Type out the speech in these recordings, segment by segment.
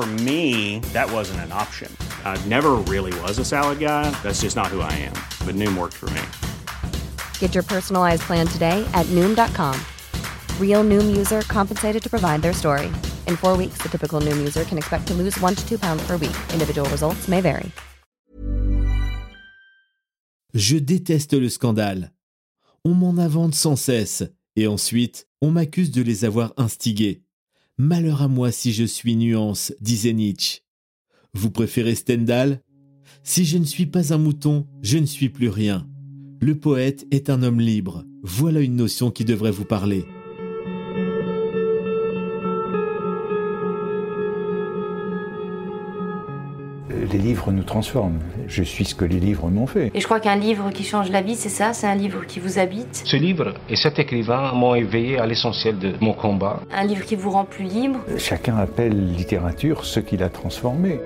For me, that wasn't an option. I never really was a salad guy. That's just not who I am. But Noom worked for me. Get your personalized plan today at Noom.com. Real Noom user compensated to provide their story. In four weeks, the typical Noom user can expect to lose one to two pounds per week. Individual results may vary. Je déteste le scandale. On m'en invente sans cesse, et ensuite, on m'accuse de les avoir instigés. Malheur à moi si je suis nuance, disait Nietzsche. Vous préférez Stendhal? Si je ne suis pas un mouton, je ne suis plus rien. Le poète est un homme libre. Voilà une notion qui devrait vous parler. Les livres nous transforment. Je suis ce que les livres m'ont fait. Et je crois qu'un livre qui change la vie, c'est ça, c'est un livre qui vous habite, Ce livre et cet écrivain m'ont éveillé à l'essentiel de mon combat. un livre qui vous rend plus libre? Chacun appelle littérature ce qu'il a transformé.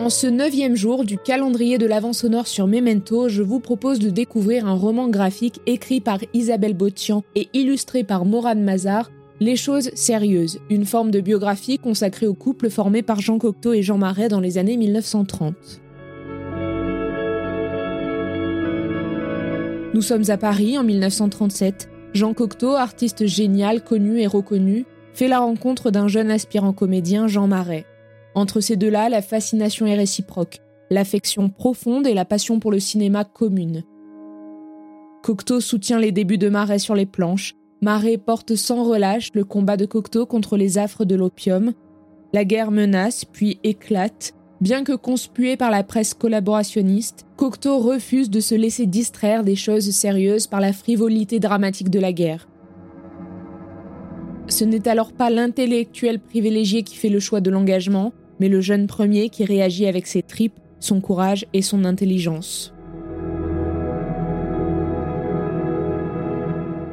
En ce neuvième jour du calendrier de l'Avent sonore sur Memento, je vous propose de découvrir un roman graphique écrit par Isabelle Botian et illustré par Morad Mazar, Les choses sérieuses, une forme de biographie consacrée au couple formé par Jean Cocteau et Jean Marais dans les années 1930. Nous sommes à Paris en 1937. Jean Cocteau, artiste génial, connu et reconnu, fait la rencontre d'un jeune aspirant comédien, Jean Marais. Entre ces deux-là, la fascination est réciproque, l'affection profonde et la passion pour le cinéma commune. Cocteau soutient les débuts de Marais sur les planches. Marais porte sans relâche le combat de Cocteau contre les affres de l'opium. La guerre menace, puis éclate. Bien que conspué par la presse collaborationniste, Cocteau refuse de se laisser distraire des choses sérieuses par la frivolité dramatique de la guerre. Ce n'est alors pas l'intellectuel privilégié qui fait le choix de l'engagement, mais le jeune premier qui réagit avec ses tripes, son courage et son intelligence.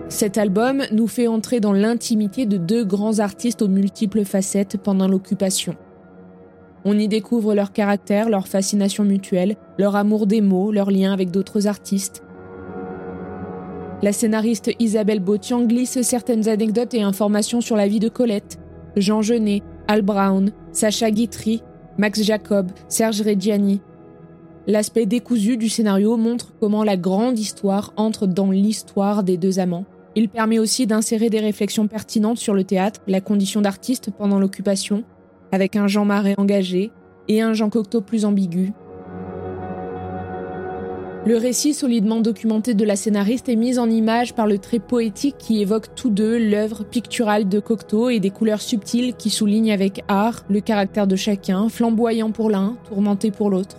Cet album nous fait entrer dans l'intimité de deux grands artistes aux multiples facettes pendant l'occupation. On y découvre leur caractère, leur fascination mutuelle, leur amour des mots, leur lien avec d'autres artistes. La scénariste Isabelle Botian glisse certaines anecdotes et informations sur la vie de Colette, Jean Genet, Al Brown, Sacha Guitry, Max Jacob, Serge Reggiani. L'aspect décousu du scénario montre comment la grande histoire entre dans l'histoire des deux amants. Il permet aussi d'insérer des réflexions pertinentes sur le théâtre, la condition d'artiste pendant l'occupation, avec un Jean Marais engagé et un Jean Cocteau plus ambigu. Le récit solidement documenté de la scénariste est mis en image par le trait poétique qui évoque tous deux l'œuvre picturale de Cocteau et des couleurs subtiles qui soulignent avec art le caractère de chacun, flamboyant pour l'un, tourmenté pour l'autre.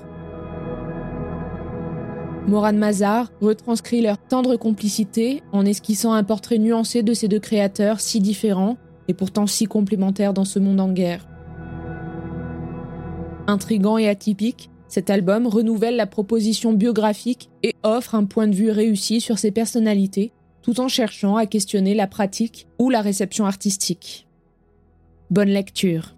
Morad Mazar retranscrit leur tendre complicité en esquissant un portrait nuancé de ces deux créateurs si différents et pourtant si complémentaires dans ce monde en guerre. Intrigant et atypique, cet album renouvelle la proposition biographique et offre un point de vue réussi sur ces personnalités, tout en cherchant à questionner la pratique ou la réception artistique. Bonne lecture.